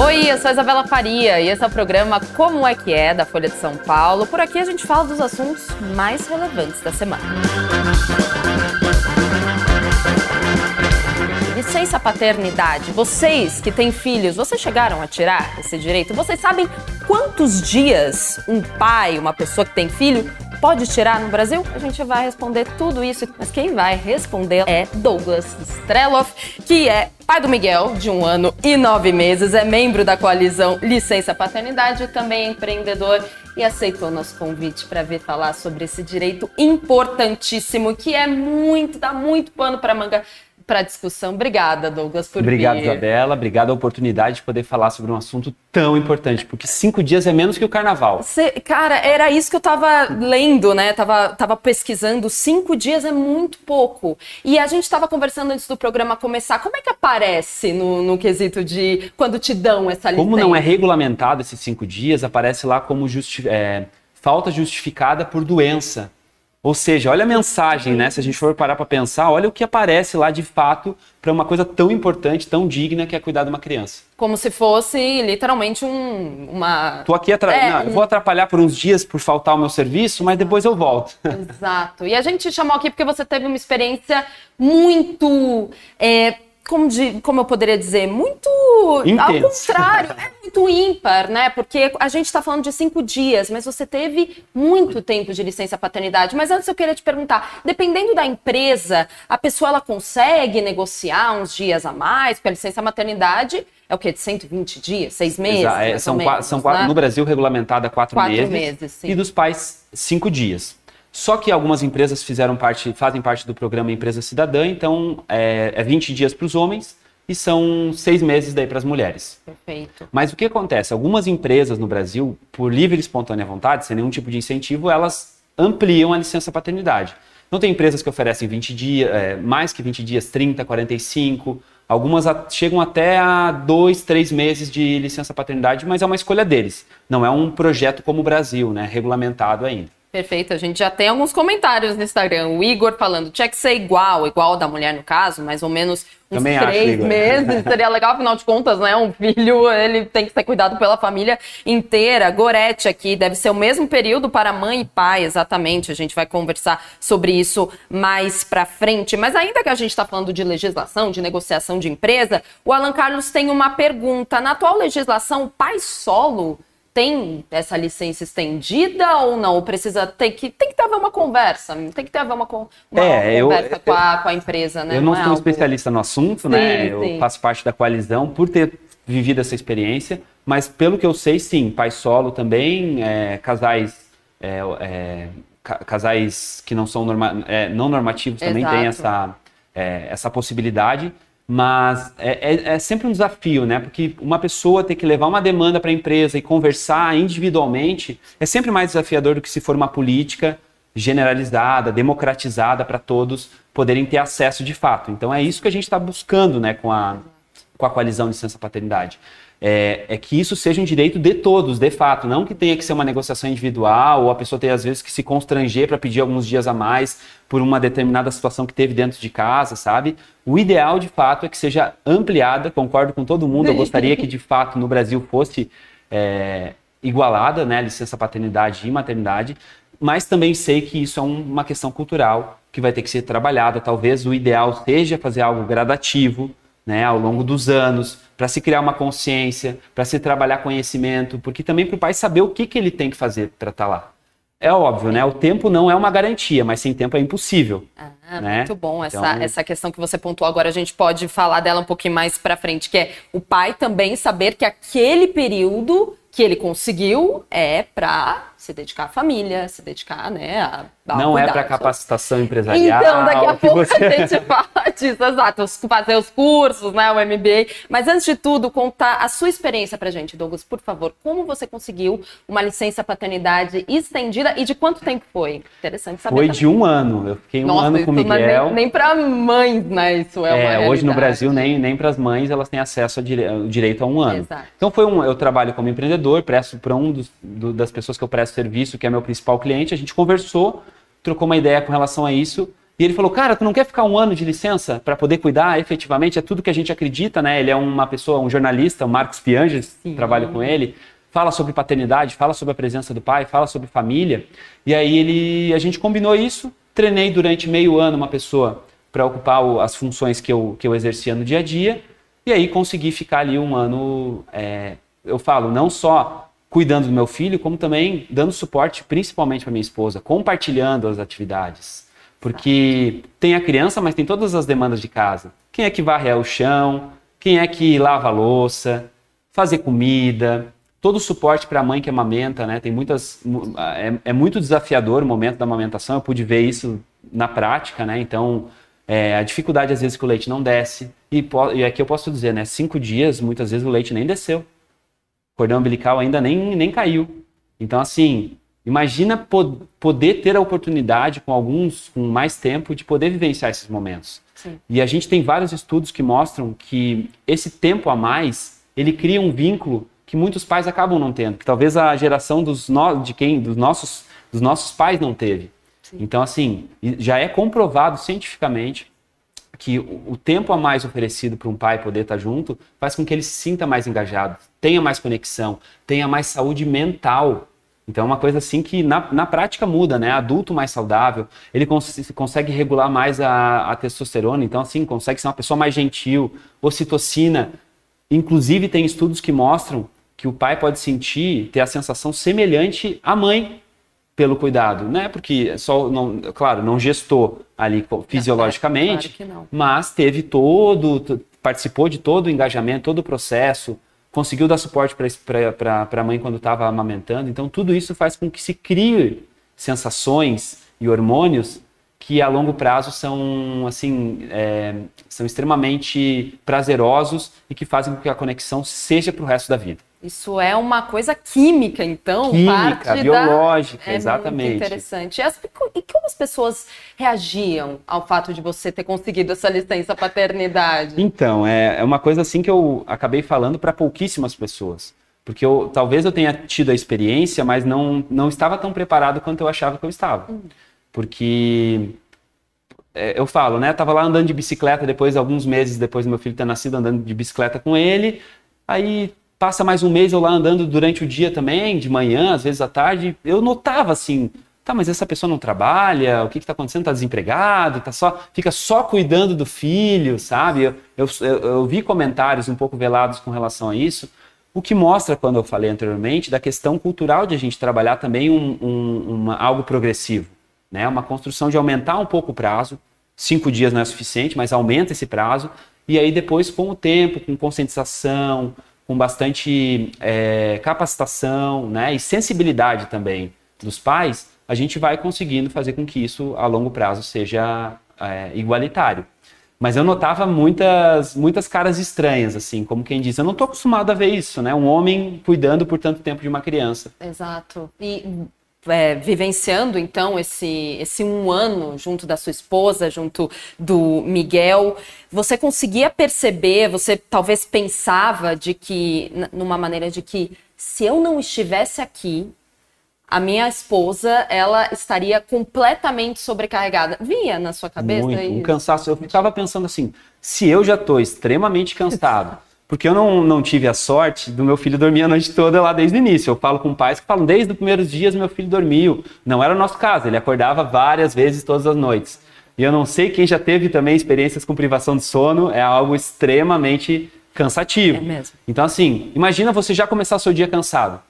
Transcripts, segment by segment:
Oi, eu sou a Isabela Faria e esse é o programa Como é que é da Folha de São Paulo. Por aqui a gente fala dos assuntos mais relevantes da semana. Licença paternidade. Vocês que têm filhos, vocês chegaram a tirar esse direito? Vocês sabem quantos dias um pai, uma pessoa que tem filho, pode tirar no Brasil? A gente vai responder tudo isso, mas quem vai responder é Douglas Streloff, que é pai do Miguel, de um ano e nove meses, é membro da coalizão Licença Paternidade, também é empreendedor e aceitou nosso convite para vir falar sobre esse direito importantíssimo que é muito, dá muito pano para manga para a discussão. Obrigada, Douglas, por Obrigado, vir. Isabela. Obrigado a oportunidade de poder falar sobre um assunto tão importante, porque cinco dias é menos que o carnaval. Cê, cara, era isso que eu tava lendo, né? Tava, tava pesquisando. Cinco dias é muito pouco. E a gente tava conversando antes do programa começar. Como é que aparece no, no quesito de quando te dão essa licença? Como não é regulamentado esses cinco dias, aparece lá como justi é, falta justificada por doença. Ou seja, olha a mensagem, né? Se a gente for parar para pensar, olha o que aparece lá de fato para uma coisa tão importante, tão digna que é cuidar de uma criança. Como se fosse literalmente um, uma. Tô aqui atra... É, eu vou atrapalhar por uns dias por faltar o meu serviço, mas depois eu volto. Exato. E a gente te chamou aqui porque você teve uma experiência muito. é, como, de, como eu poderia dizer? Muito. Ao Intensa. contrário, é muito ímpar, né? Porque a gente está falando de cinco dias, mas você teve muito tempo de licença paternidade. Mas antes eu queria te perguntar: dependendo da empresa, a pessoa ela consegue negociar uns dias a mais? Porque a licença maternidade é o quê? De 120 dias? Seis meses? Exa- é, são menos, são quatro- né? no Brasil regulamentada quatro, Quatro meses, meses, sim. e dos pais cinco dias. Só que algumas empresas fizeram parte, fazem parte do programa Empresa Cidadã, então é, é 20 dias para os homens e são seis meses daí para as mulheres. Perfeito. Mas o que acontece? Algumas empresas no Brasil, por livre e espontânea vontade, sem nenhum tipo de incentivo, elas ampliam a licença paternidade. Então tem empresas que oferecem 20 dias, é, mais que 20 dias, 30, 45. Algumas chegam até a dois, três meses de licença paternidade, mas é uma escolha deles. Não é um projeto como o Brasil, né? Regulamentado ainda. Perfeito, a gente já tem alguns comentários no Instagram. O Igor falando, tinha que ser igual, igual da mulher no caso, mais ou menos uns Também acho, três Igor. meses. Seria legal, afinal de contas, né? Um filho, ele tem que ser cuidado pela família inteira. Gorete aqui, deve ser o mesmo período para mãe e pai, exatamente. A gente vai conversar sobre isso mais pra frente. Mas ainda que a gente está falando de legislação, de negociação de empresa, o Alan Carlos tem uma pergunta. Na atual legislação, o pai solo tem essa licença estendida ou não? Ou precisa tem que tem que ter haver uma conversa, tem que ter uma, uma É, eu- conversa com, a, com a empresa, né? eu não, é sou algo- especialista no assunto, Sim, né? Eu sim. faço parte da coalizão por ter vivido essa experiência, mas pelo que eu sei, sim, pai solo também, é, casais, é, é, ca- casais que não são norma- é, não normativos também Exato. têm essa, é, essa possibilidade. Mas é, é- é sempre um desafio, né? Porque uma pessoa ter que levar uma demanda para a empresa e conversar individualmente é sempre mais desafiador do que se for uma política generalizada, democratizada para todos poderem ter acesso de fato. Então é isso que a gente está buscando, né, com a, com a coalizão de licença paternidade. É, é que isso seja um direito de todos, de fato, não que tenha que ser uma negociação individual ou a pessoa tenha às vezes que se constranger para pedir alguns dias a mais por uma determinada situação que teve dentro de casa, sabe? O ideal, de fato, é que seja ampliada, concordo com todo mundo, eu gostaria que de fato no Brasil fosse é, igualada, né, licença paternidade e maternidade, mas também sei que isso é um- uma questão cultural que vai ter que ser trabalhada. Talvez o ideal seja fazer algo gradativo, né, ao longo dos anos, para se criar uma consciência, para se trabalhar conhecimento, porque também para o pai saber o que, que ele tem que fazer para estar lá. É óbvio, né? O tempo não é uma garantia, mas sem tempo é impossível. Ah, né? Muito bom essa, Então- essa questão que você pontuou agora. A gente pode falar dela um pouquinho mais pra frente, que é o pai também saber que aquele período que ele conseguiu é pra se dedicar à família, se dedicar, né, a, a não é para capacitação empresarial. Então, daqui a pouco você- a gente fala disso, exato. Fazer os cursos, né? O MBA. Mas antes de tudo, contar a sua experiência pra gente, Douglas, por favor. Como você conseguiu uma licença paternidade estendida e de quanto tempo foi? Interessante saber. Foi também. de um ano. Eu fiquei um Nossa, ano com o é Miguel. nem, nem pra mães, né? Isso é, uma É, hoje no. Brasil nem, nem para as mães elas têm acesso ao dire- ao direito a um ano. Exato. Então foi um, eu trabalho como empreendedor, presto para um dos, do- das pessoas que eu presto serviço, que é meu principal cliente, a gente conversou, trocou uma ideia com relação a isso E ele falou, cara, tu não quer ficar um ano de licença para poder cuidar efetivamente? É tudo que a gente acredita, né? Ele é uma pessoa, um jornalista, o Marcos Pianges, trabalho com ele. Fala sobre paternidade, fala sobre a presença do pai, fala sobre família. E aí ele, a gente combinou isso. Treinei durante meio ano uma pessoa para ocupar o, as funções que eu, que eu exercia no dia a dia. E aí consegui ficar ali um ano, é, eu falo, não só cuidando do meu filho, como também dando suporte principalmente para minha esposa, compartilhando as atividades. Porque tem a criança, mas tem todas as demandas de casa. Quem é que varre o chão? Quem é que lava a louça? Fazer comida? Todo o suporte para a mãe que amamenta, né? Tem muitas. É, é, muito desafiador o momento da amamentação. Eu pude ver isso na prática, né? Então, é, a dificuldade às vezes que o leite não desce. E, e aqui eu posso dizer, né? Cinco dias, muitas vezes o leite nem desceu. Cordão umbilical ainda nem, nem caiu. Então, assim, Imagina pod poder ter a oportunidade, com alguns com mais tempo, de poder vivenciar esses momentos. Sim. E a gente tem vários estudos que mostram que esse tempo a mais, ele cria um vínculo que muitos pais acabam não tendo, que talvez a geração dos no de quem dos nossos dos nossos pais não teve. Sim. Então assim, já é comprovado cientificamente que o tempo a mais oferecido para um pai poder estar junto faz com que ele se sinta mais engajado, tenha mais conexão, tenha mais saúde mental então é uma coisa assim que na, na prática muda, né? Adulto mais saudável, ele cons consegue regular mais a, a, testosterona, então assim, consegue ser uma pessoa mais gentil, ocitocina. Inclusive tem estudos que mostram que o pai pode sentir, ter a sensação semelhante à mãe pelo cuidado, né? Porque só não, claro, não gestou ali fisiologicamente, é, claro mas teve todo, participou de todo o engajamento, todo o processo, conseguiu dar suporte para a mãe quando estava amamentando. Então, tudo isso faz com que se crie sensações e hormônios que a longo prazo são assim é, são extremamente prazerosos e que fazem com que a conexão seja para o resto da vida. Isso é uma coisa química, então? Química, biológica, da... é exatamente. Muito interessante. E, as, e como as pessoas reagiam ao fato de você ter conseguido essa licença paternidade? Então, é, é uma coisa assim que eu acabei falando para pouquíssimas pessoas. Porque eu, talvez eu tenha tido a experiência, mas não, não estava tão preparado quanto eu achava que eu estava. Hum. Porque é, eu falo, né? Eu tava lá andando de bicicleta depois, alguns meses depois do meu filho ter nascido, andando de bicicleta com ele. Aí passa mais um mês eu lá andando durante o dia também, de manhã, às vezes à tarde, eu notava assim, tá, mas essa pessoa não trabalha, o que está acontecendo? Está desempregado, tá só, fica só cuidando do filho, sabe? Eu, eu, eu, vi comentários um pouco velados com relação a isso, o que mostra, quando eu falei anteriormente, da questão cultural de a gente trabalhar também um, um, uma, algo progressivo, né? Uma construção de aumentar um pouco o prazo, cinco dias não é suficiente, mas aumenta esse prazo, e aí depois, com o tempo, com conscientização, com bastante é, capacitação né, e sensibilidade também dos pais, a gente vai conseguindo fazer com que isso a longo prazo seja é, igualitário. Mas eu notava muitas, muitas caras estranhas, assim, como quem diz, eu não estou acostumado a ver isso, né? Um homem cuidando por tanto tempo de uma criança. Exato. E é, vivenciando então esse, esse um ano junto da sua esposa, junto do Miguel, você conseguia perceber, você talvez pensava de que, numa maneira de que se eu não estivesse aqui, a minha esposa, ela estaria completamente sobrecarregada. Vinha na sua cabeça? Muito, um cansaço. Eu ficava pensando assim, se eu já estou extremamente cansado, porque eu não, não tive a sorte do meu filho dormir a noite toda lá desde o início. Eu falo com pais que falam, desde os primeiros dias meu filho dormiu. Não era o nosso caso, ele acordava várias vezes todas as noites. E eu não sei quem já teve também experiências com privação de sono, é algo extremamente cansativo. É mesmo. Então, assim, imagina você já começar o seu dia cansado.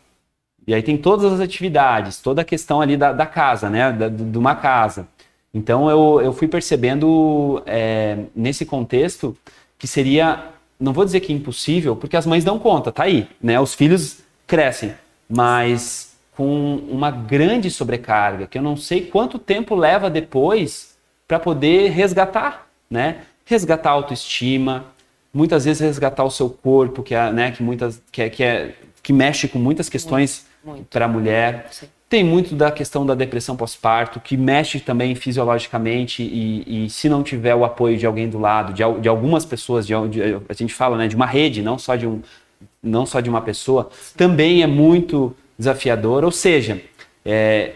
E aí tem todas as atividades, toda a questão ali da, da casa, né? Da, de uma casa. Então eu, eu fui percebendo é, nesse contexto que seria não vou dizer que é impossível, porque as mães dão conta, tá aí, né? Os filhos crescem, mas com uma grande sobrecarga, que eu não sei quanto tempo leva depois para poder resgatar, né? Resgatar a autoestima, muitas vezes resgatar o seu corpo, que é, né, que muitas que é, que, é, que mexe com muitas questões para a mulher. Sim. Tem muito da questão da depressão pós-parto, que mexe também fisiologicamente e, e, se não tiver o apoio de alguém do lado, de, de algumas pessoas, de, de, a gente fala né, de uma rede, não só de, um, não só de uma pessoa, também é muito desafiador. Ou seja, é,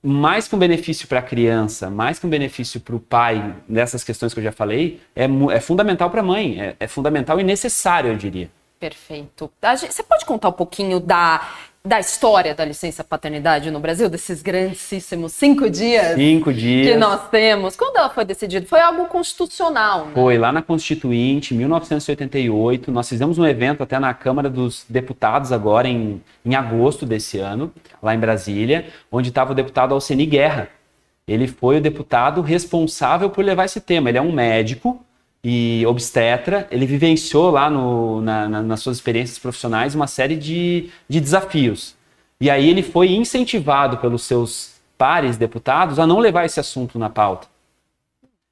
mais que um benefício para a criança, mais que um benefício para o pai, nessas questões que eu já falei, é, é fundamental para a mãe, é, é fundamental e necessário, eu diria. Perfeito. Você pode contar um pouquinho da da história da licença paternidade no Brasil, desses grandíssimos cinco dias, cinco dias que nós temos. Quando ela foi decidida? Foi algo constitucional, né? Foi lá na Constituinte, 1988. Nós fizemos um evento até na Câmara dos Deputados agora em, em agosto desse ano, lá em Brasília, onde estava o deputado Alceni Guerra. Ele foi o deputado responsável por levar esse tema. Ele é um médico e obstetra, ele vivenciou lá no, na, na, nas suas experiências profissionais uma série de, de desafios. E aí ele foi incentivado pelos seus pares deputados a não levar esse assunto na pauta.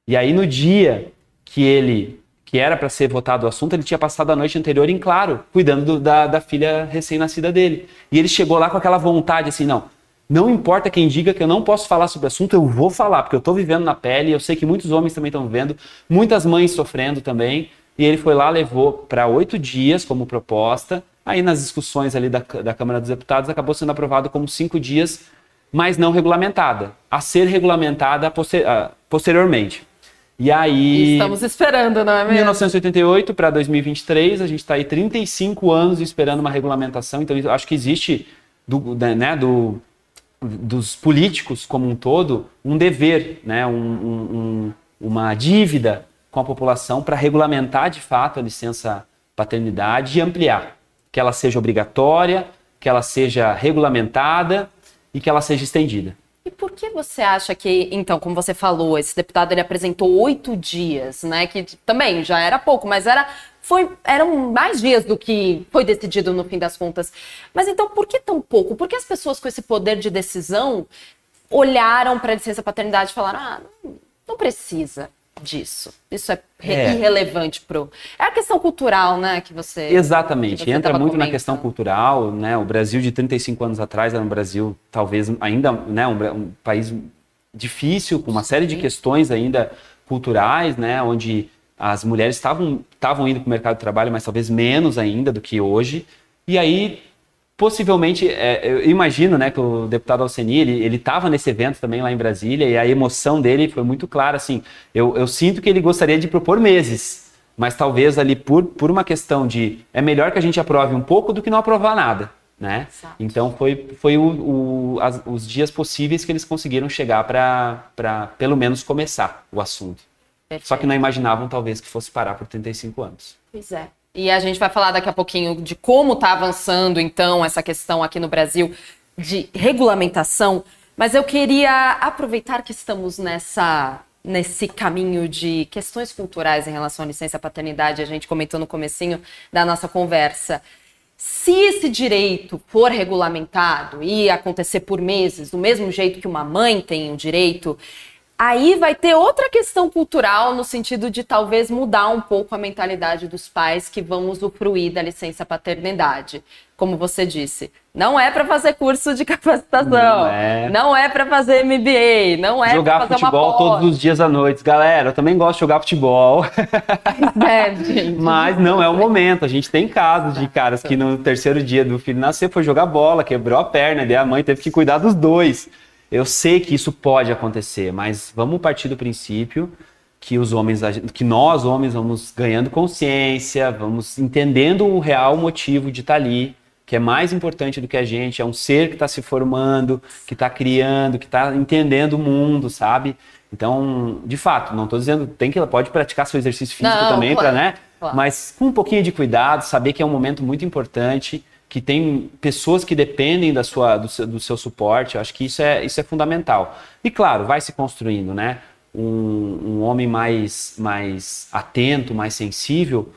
E aí no dia que ele que era para ser votado o assunto, ele tinha passado a noite anterior em claro, cuidando do, da, da filha recém-nascida dele. E ele chegou lá com aquela vontade assim, não, não importa quem diga que eu não posso falar sobre o assunto, eu vou falar, porque eu estou vivendo na pele, eu sei que muitos homens também estão vivendo, muitas mães sofrendo também. E ele foi lá, levou para oito dias como proposta. Aí nas discussões ali da, da Câmara dos Deputados acabou sendo aprovado como cinco dias, mas não regulamentada, a ser regulamentada poster, uh, posteriormente. E aí. Estamos esperando, não é mesmo? 1988 para 2023, a gente está aí 35 anos esperando uma regulamentação, então acho que existe do, né, do, dos políticos como um todo um dever, né, um, um, uma dívida com a população para regulamentar de fato a licença paternidade e ampliar, que ela seja obrigatória, que ela seja regulamentada e que ela seja estendida. E por que você acha que, então, como você falou, esse deputado ele apresentou oito dias, né? Que também já era pouco, mas era foi, eram mais dias do que foi decidido no fim das contas. Mas então, por que tão pouco? Por que as pessoas com esse poder de decisão olharam para a licença paternidade e falaram: ah, não, precisa disso. Isso é, é, irrelevante pro. É a questão cultural, né, que você Exatamente. Que você Entra muito comentando. na questão cultural, né? O Brasil de 35 anos atrás era um Brasil talvez ainda, né, um, um país difícil com uma série de questões ainda culturais, né, onde as mulheres estavam indo para o mercado de trabalho, mas talvez menos ainda do que hoje. E aí, possivelmente, é, eu imagino né, que o deputado Alceni, ele estava nesse evento também lá em Brasília, e a emoção dele foi muito clara. Assim, eu, eu sinto que ele gostaria de propor meses, mas talvez ali por, por uma questão de é melhor que a gente aprove um pouco do que não aprovar nada. Né? Então foi, foi o, o, as, os dias possíveis que eles conseguiram chegar para pelo menos começar o assunto. Perfeito. Só que não imaginavam, talvez, que fosse parar por 35 anos. Pois é. E a gente vai falar daqui a pouquinho de como está avançando, então, essa questão aqui no Brasil de regulamentação. Mas eu queria aproveitar que estamos nessa nesse caminho de questões culturais em relação à licença paternidade, a gente comentou no comecinho da nossa conversa. Se esse direito for regulamentado e acontecer por meses, do mesmo jeito que uma mãe tem o direito, Aí vai ter outra questão cultural no sentido de talvez mudar um pouco a mentalidade dos pais que vão usufruir da licença paternidade. Como você disse, não é para fazer curso de capacitação, não é, não é para fazer MBA, não é jogar fazer futebol todos os dias à noite, galera. Eu também gosto de jogar futebol, é, gente. mas não é o momento. A gente tem casos de caras que no terceiro dia do filho nascer foi jogar bola, quebrou a perna, e a mãe teve que cuidar dos dois. Eu sei que isso pode acontecer, mas vamos partir do princípio que os homens, que nós homens vamos ganhando consciência, vamos entendendo o real motivo de estar ali, que é mais importante do que a gente, é um ser que está se formando, que está criando, que está entendendo o mundo, sabe? Então, de fato, não estou dizendo tem que pode praticar seu exercício físico não, também claro, para, né? Claro. Mas com um pouquinho de cuidado, saber que é um momento muito importante que tem pessoas que dependem da sua, do, seu, do seu suporte. Eu acho que isso é, isso é fundamental. E claro, vai se construindo, né? Um, um homem mais, mais atento, mais sensível,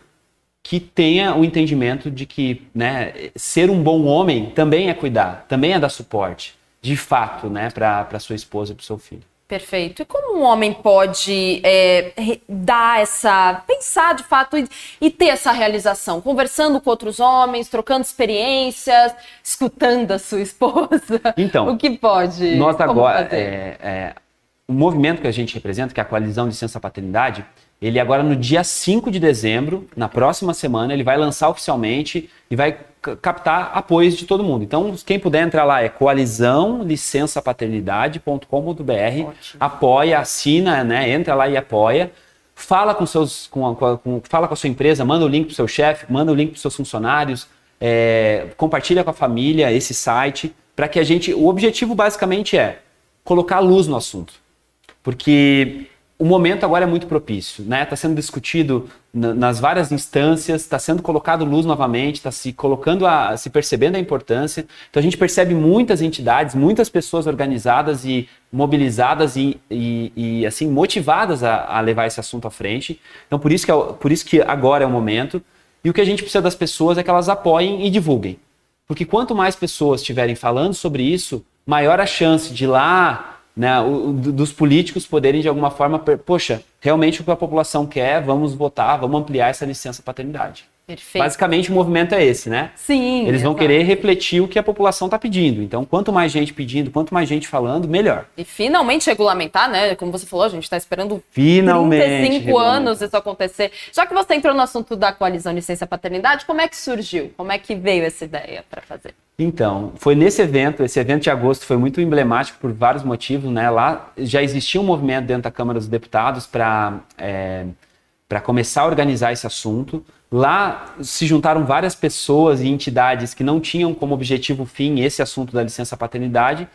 que tenha o entendimento de que né, ser um bom homem também é cuidar, também é dar suporte, de fato, né, para sua esposa e para o seu filho. Perfeito. E como um homem pode é, dar essa. pensar de fato e, e, ter essa realização? Conversando com outros homens, trocando experiências, escutando a sua esposa? Então. O que pode? Nós agora. É, é, o movimento que a gente representa, que é a coalizão de licença paternidade, Ele agora no dia 5 de dezembro, na próxima semana, ele vai lançar oficialmente e vai captar apoios de todo mundo. Então, quem puder entrar lá é coalizãolicençapaternidade.com.br, apoia, assina, né? Entra lá e apoia. Fala com seus, com, com, fala com a sua empresa, manda o link para o seu chefe, manda o link para os seus funcionários, é, compartilha com a família esse site, para que a gente. O objetivo basicamente é colocar luz no assunto. Porque o momento agora é muito propício, né? Está sendo discutido nas várias instâncias, está sendo colocado luz novamente, está se colocando a, se percebendo a importância. Então a gente percebe muitas entidades, muitas pessoas organizadas e mobilizadas e, e, e assim motivadas a, a, levar esse assunto à frente. Então por isso que é, por isso que agora é o momento. E o que a gente precisa das pessoas é que elas apoiem e divulguem, porque quanto mais pessoas estiverem falando sobre isso, maior a chance de lá né, o, dos políticos poderem de alguma forma, poxa, realmente o que a população quer, vamos votar, vamos ampliar essa licença paternidade. Perfeito. Basicamente o movimento é esse, né? Sim. Eles vão exato. querer refletir o que a população está pedindo. Então, quanto mais gente pedindo, quanto mais gente falando, melhor. E finalmente regulamentar, né? Como você falou, a gente está esperando finalmente 35 anos isso acontecer. Já que você entrou no assunto da coalizão licença paternidade, como é que surgiu? Como é que veio essa ideia para fazer? Então, foi nesse evento, esse evento de agosto foi muito emblemático por vários motivos, né? Lá já existia um movimento dentro da Câmara dos Deputados para é, para começar a organizar esse assunto. Lá se juntaram várias pessoas e entidades que não tinham como objetivo fim esse assunto da licença paternidade.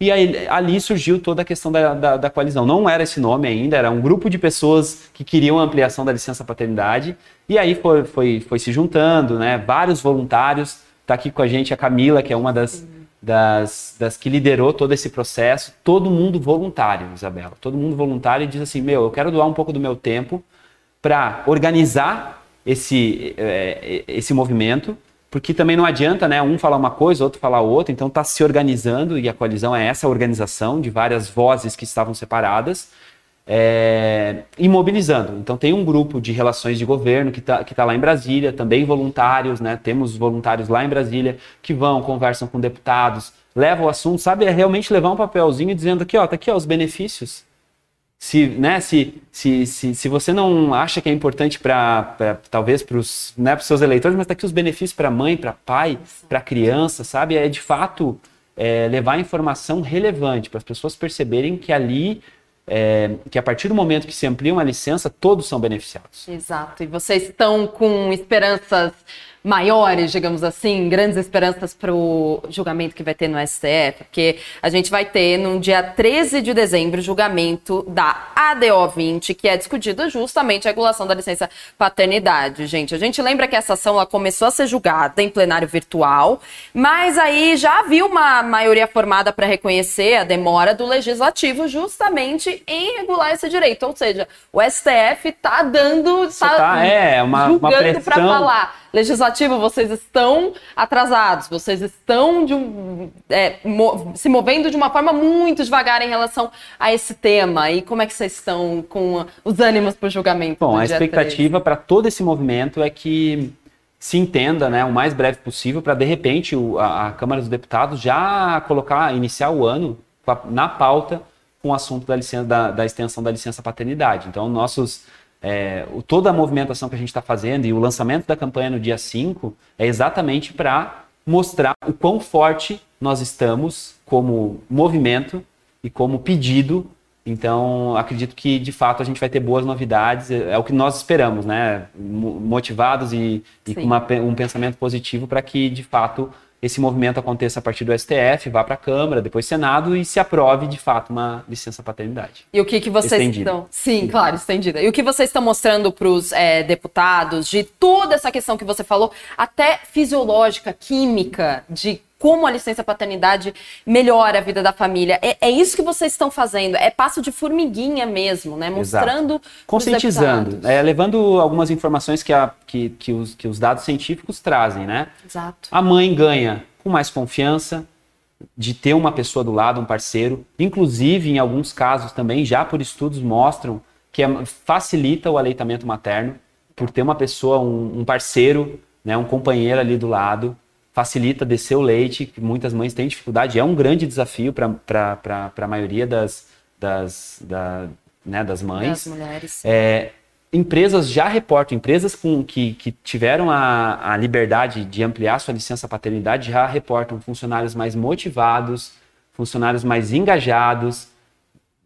E aí, ali surgiu toda a questão da, da, da, coalizão. Não era esse nome ainda, era um grupo de pessoas que queriam a ampliação da licença paternidade. E aí foi, foi, foi se juntando, né? Vários voluntários. Está aqui com a gente a Camila, que é uma das, das, das que liderou todo esse processo. Todo mundo voluntário, Isabela. Todo mundo voluntário e diz assim: Meu, eu quero doar um pouco do meu tempo para organizar esse, é, esse movimento, porque também não adianta né, um falar uma coisa, outro falar outra, então está se organizando, e a coalizão é essa organização de várias vozes que estavam separadas, é, e mobilizando. Então tem um grupo de relações de governo que está tá lá em Brasília, também voluntários, né? Temos voluntários lá em Brasília que vão, conversam com deputados, levam o assunto, sabe? É realmente levar um papelzinho dizendo aqui, ó, tá aqui ó, os benefícios se, né, se, se, se, se você não acha que é importante para talvez para os né, seus eleitores, mas está aqui os benefícios para mãe, para pai, para criança, sabe? É de fato é, levar informação relevante para as pessoas perceberem que ali é, que a partir do momento que se amplia uma licença, todos são beneficiados. Exato. E vocês estão com esperanças maiores, digamos assim, grandes esperanças para o julgamento que vai ter no STF, porque a gente vai ter no dia 13 de dezembro o julgamento da ADO 20, que é discutido justamente a regulação da licença paternidade. Gente, a gente lembra que essa ação ela começou a ser julgada em plenário virtual, mas aí já havia uma maioria formada para reconhecer a demora do legislativo justamente em regular esse direito, ou seja, o STF está dando, está tá, é, uma, julgando para falar legislativo, vocês estão atrasados, vocês estão um, é, mo se movendo de uma forma muito devagar em relação a esse tema. E como é que vocês estão com os ânimos para o julgamento? Bom, a expectativa para todo esse movimento é que se entenda né, o mais breve possível para, de repente, o, a, a, Câmara dos Deputados já colocar, iniciar o ano na pauta com o assunto da, licença, da, da extensão da licença paternidade. Então, nossos é, o, toda a movimentação que a gente está fazendo e o lançamento da campanha no dia 5 é exatamente para mostrar o quão forte nós estamos como movimento e como pedido. Então, acredito que de fato a gente vai ter boas novidades, é, é o que nós esperamos, né? Motivados e, e com uma, um pensamento positivo para que de fato esse movimento aconteça a partir do STF, vá para a Câmara, depois Senado e se aprove de fato uma licença paternidade. E o que, que vocês estendida. estão. Sim, Sim, claro, estendida. E o que vocês estão mostrando para os é, deputados de toda essa questão que você falou, até fisiológica, química, de como a licença paternidade melhora a vida da família. É, é isso que vocês estão fazendo, é passo de formiguinha mesmo, né? Mostrando. Exato. Conscientizando, é, levando algumas informações que, a, que, que, os, que os dados científicos trazem, né? Exato. A mãe ganha com mais confiança, de ter uma pessoa do lado, um parceiro. Inclusive, em alguns casos também, já por estudos mostram que é, facilita o aleitamento materno por ter uma pessoa, um, um parceiro, né, um companheiro ali do lado facilita descer o leite, que muitas mães têm dificuldade, é um grande desafio para a maioria das, das, da, né, das mães. Das mulheres. É, empresas já reportam, empresas com, que, que tiveram a, a liberdade de ampliar sua licença paternidade já reportam funcionários mais motivados, funcionários mais engajados,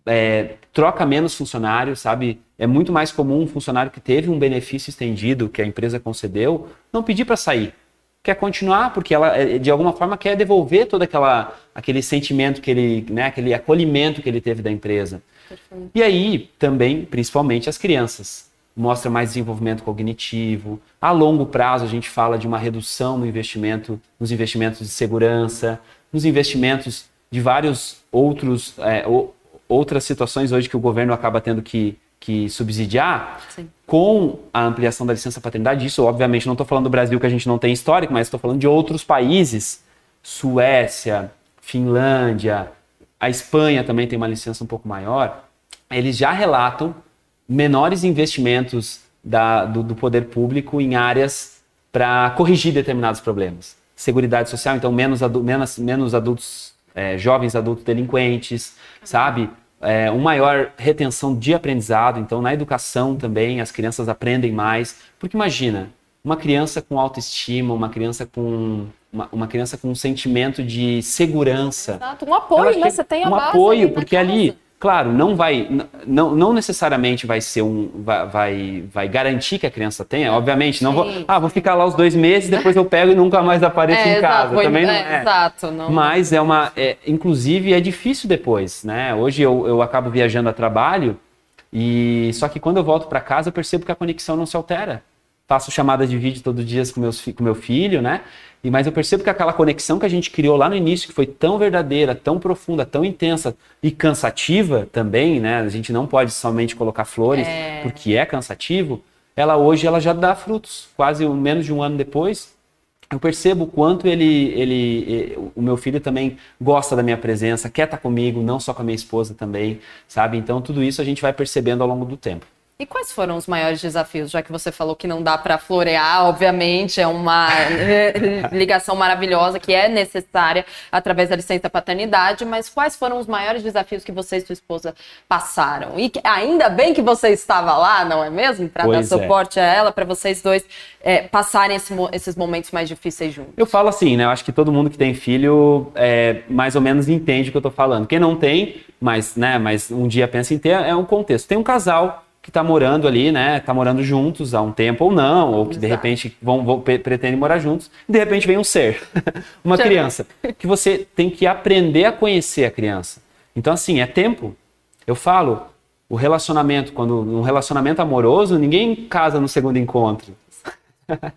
é, troca menos funcionários, sabe? É muito mais comum um funcionário que teve um benefício estendido que a empresa concedeu não pedir para sair. Quer continuar porque ela, é, de alguma forma, quer devolver todo aquela, aquele sentimento que ele, né, aquele acolhimento que ele teve da empresa. Perfeito. E aí, também, principalmente as crianças. Mostra mais desenvolvimento cognitivo. A longo prazo, a gente fala de uma redução no investimento, nos investimentos de segurança, nos investimentos de vários outros é, outras situações hoje que o governo acaba tendo que, que subsidiar, Sim. com a ampliação da licença paternidade, isso obviamente não estou falando do Brasil que a gente não tem histórico, mas estou falando de outros países, Suécia, Finlândia, a Espanha também tem uma licença um pouco maior, eles já relatam menores investimentos da, do, do poder público em áreas para corrigir determinados problemas. Seguridade social, então menos, adu menos, menos adultos é, jovens adultos delinquentes, sabe? É, uma maior retenção de aprendizado. Então, na educação também, as crianças aprendem mais. Porque imagina, uma criança com autoestima, uma criança com uma, uma criança com um sentimento de segurança. Exato, um apoio, né? Você tem a um apoio, porque ali Claro, não vai, não, não necessariamente vai ser um, vai, vai, vai garantir que a criança tenha. Obviamente, não vou, ah, vou ficar lá os dois meses, depois eu pego e nunca mais apareço é, em casa. Exato, Também não é. é. Exato, não. Mas é uma, é, inclusive é difícil depois, né? Hoje eu, eu acabo viajando a trabalho e só que quando eu volto para casa eu percebo que a conexão não se altera. Faço chamadas de vídeo todos os dias com, meus, com meu filho, né? E, mas eu percebo que aquela conexão que a gente criou lá no início, que foi tão verdadeira, tão profunda, tão intensa e cansativa também, né? A gente não pode somente colocar flores, é... porque é cansativo. Ela hoje ela já dá frutos, quase menos de um ano depois. Eu percebo o quanto ele, ele, o meu filho também gosta da minha presença, quer estar comigo, não só com a minha esposa também, sabe? Então tudo isso a gente vai percebendo ao longo do tempo. E quais foram os maiores desafios? Já que você falou que não dá para florear, obviamente, é uma ligação maravilhosa que é necessária através da licença paternidade, mas quais foram os maiores desafios que você e sua esposa passaram? E ainda bem que você estava lá, não é mesmo? Para dar é. suporte a ela, para vocês dois é, passarem esse, esses momentos mais difíceis juntos. Eu falo assim, né? Eu acho que todo mundo que tem filho é, mais ou menos entende o que eu estou falando. Quem não tem, mas, né, mas um dia pensa em ter, é um contexto. Tem um casal que está morando ali, né? Está morando juntos há um tempo ou não, ou que Exato. de repente vão, vão pretendem morar juntos, e de repente vem um ser, uma criança, que você tem que aprender a conhecer a criança. Então, assim, é tempo. Eu falo, o relacionamento, quando um relacionamento amoroso, ninguém casa no segundo encontro.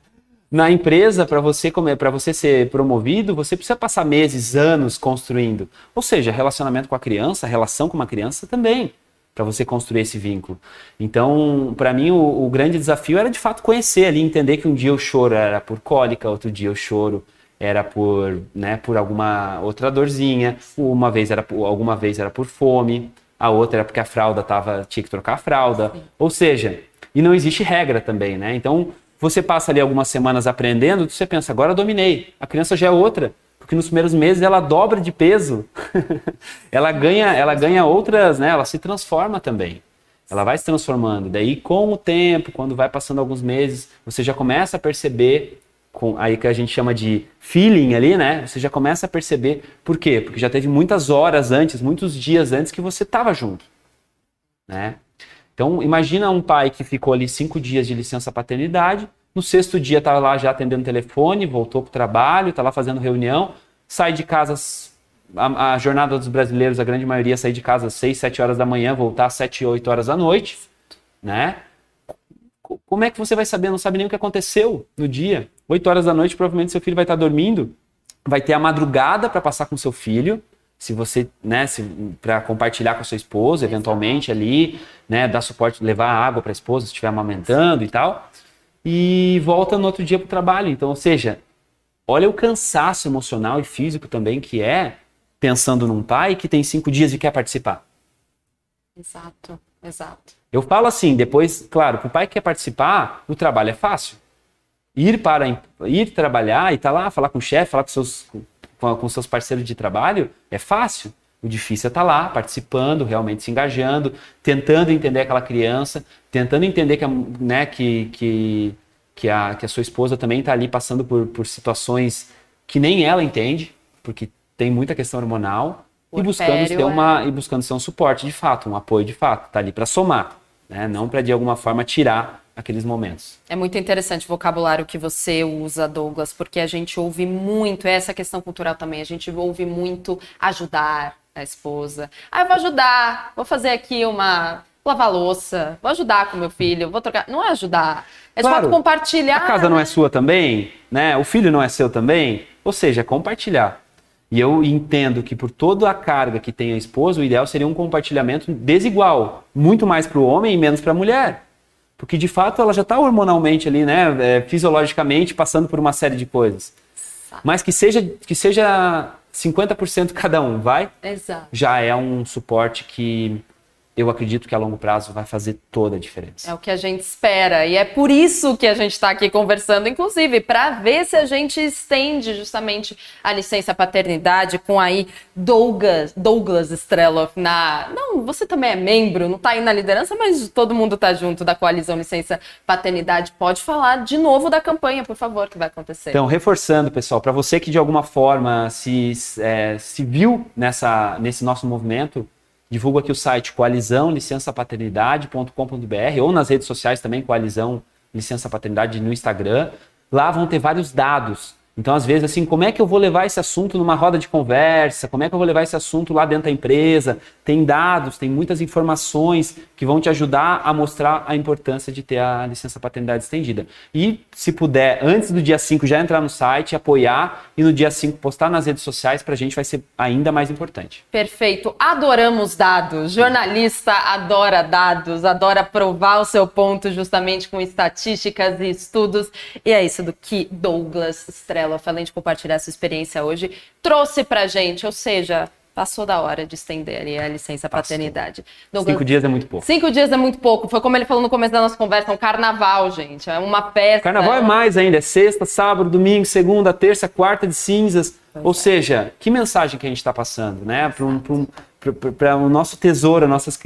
Na empresa, para você para você ser promovido, você precisa passar meses, anos construindo. Ou seja, relacionamento com a criança, relação com uma criança também para você construir esse vínculo. Então, para mim, o, o, grande desafio era de fato conhecer ali, entender que um dia o choro era por cólica, outro dia o choro era por, né, por alguma outra dorzinha, uma vez era por, alguma vez era por fome, a outra era porque a fralda tava, tinha que trocar a fralda. Sim. Ou seja, e não existe regra também, né? Então, você passa ali algumas semanas aprendendo, você pensa, agora dominei. A criança já é outra porque nos primeiros meses ela dobra de peso, ela ganha, ela ganha outras, né? Ela se transforma também. Ela vai se transformando. Daí, com o tempo, quando vai passando alguns meses, você já começa a perceber, com aí que a gente chama de feeling ali, né? Você já começa a perceber por quê? Porque já teve muitas horas antes, muitos dias antes que você estava junto, né? Então, imagina um pai que ficou ali cinco dias de licença paternidade, no sexto dia está lá já atendendo telefone, voltou para o trabalho, está lá fazendo reunião, sai de casa. A, a, jornada dos brasileiros, a grande maioria, sai de casa às 6, 7 horas da manhã, voltar às 7, 8 horas da noite, né? Como é que você vai saber? Não sabe nem o que aconteceu no dia. 8 horas da noite, provavelmente seu filho vai estar tá dormindo, vai ter a madrugada para passar com seu filho, se você, né, para compartilhar com a sua esposa, eventualmente ali, né, dar suporte, levar água para a esposa se estiver amamentando e tal e volta no outro dia para o trabalho. Então, ou seja, olha o cansaço emocional e físico também que é pensando num pai que tem cinco dias e quer participar. Exato, exato. Eu falo assim, depois, claro, para o pai que quer participar, o trabalho é fácil. Ir para ir trabalhar e estar tá lá, falar com o chefe, falar com seus, com, com seus parceiros de trabalho, é fácil. O difícil é estar tá lá, participando, realmente se engajando, tentando entender aquela criança, tentando entender que, né, que, que, que, a, que a sua esposa também está ali passando por, por situações que nem ela entende, porque tem muita questão hormonal, e buscando, ser uma, é... e buscando ser um suporte de fato, um apoio de fato, está ali para somar, né? não para de alguma forma tirar aqueles momentos. É muito interessante o vocabulário que você usa, Douglas, porque a gente ouve muito, essa questão cultural também, a gente ouve muito ajudar a esposa. Ah, eu vou ajudar, vou fazer aqui uma lavar louça, vou ajudar com meu filho, vou trocar. Não é ajudar, é claro, de fato compartilhar. A casa não é sua também, né? O filho não é seu também. Ou seja, é compartilhar. E eu entendo que por toda a carga que tem a esposa, o ideal seria um compartilhamento desigual, muito mais para o homem e menos para a mulher. Porque de fato ela já está hormonalmente ali, né, é, fisiologicamente passando por uma série de coisas. Mas que seja que seja 50% cada um, vai? Exato. Já é um suporte que eu acredito que a longo prazo vai fazer toda a diferença. É o que a gente espera e é por isso que a gente está aqui conversando, inclusive, para ver se a gente estende justamente a licença paternidade com aí Douglas, Douglas Streloff na. Não, você também é membro, não está aí na liderança, mas todo mundo está junto da coalizão licença paternidade. Pode falar de novo da campanha, por favor, que vai acontecer. Então, reforçando, pessoal, para você que de alguma forma se, é, se viu nessa, nesse nosso movimento Divulgo aqui o site coalizãolicençapaternidade.com.br ou nas redes sociais também, Coalizão Licença Paternidade no Instagram. Lá vão ter vários dados então, às vezes, assim, como é que eu vou levar esse assunto numa roda de conversa? Como é que eu vou levar esse assunto lá dentro da empresa? Tem dados, tem muitas informações que vão te ajudar a mostrar a importância de ter a licença paternidade estendida. E, se puder, antes do dia 5 já entrar no site, apoiar e no dia 5 postar nas redes sociais, para a gente vai ser ainda mais importante. Perfeito. Adoramos dados. Jornalista adora dados, adora provar o seu ponto justamente com estatísticas e estudos. E é isso do que Douglas Estrela Marcelo, além de compartilhar essa experiência hoje, trouxe pra gente, ou seja, passou da hora de estender ali a licença paternidade. Douglas, cinco dias é muito pouco. Cinco dias é muito pouco. Foi como ele falou no começo da nossa conversa, é um carnaval, gente. É uma peça. Carnaval é mais ainda, é sexta, sábado, domingo, segunda, terça, quarta de cinzas. Pois Ou é. seja, que mensagem que a gente está passando, né? Para um, um, o nosso tesouro, nossas,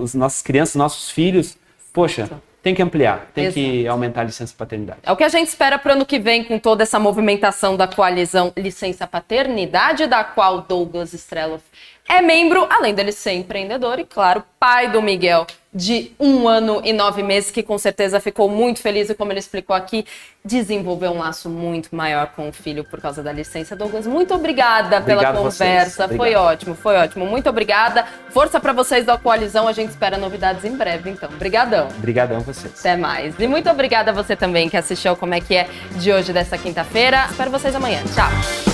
os nossas crianças, nossos filhos. Poxa, tem que ampliar, tem Exato. que aumentar a licença paternidade. É o que a gente espera para o ano que vem com toda essa movimentação da coalizão Licença Paternidade, da qual Douglas Streloff é membro, além dele ser empreendedor e, claro, pai do Miguel de um ano e nove meses, que com certeza ficou muito feliz e, como ele explicou aqui, desenvolveu um laço muito maior com o filho por causa da licença. Douglas, muito obrigada Obrigado pela conversa. Foi ótimo, foi ótimo. Muito obrigada. Força para vocês da coalizão. A gente espera novidades em breve, então. Obrigadão. Obrigadão vocês. Até mais. E muito obrigada a você também que assistiu Como é que é de hoje, dessa quinta-feira. Espero vocês amanhã. Tchau.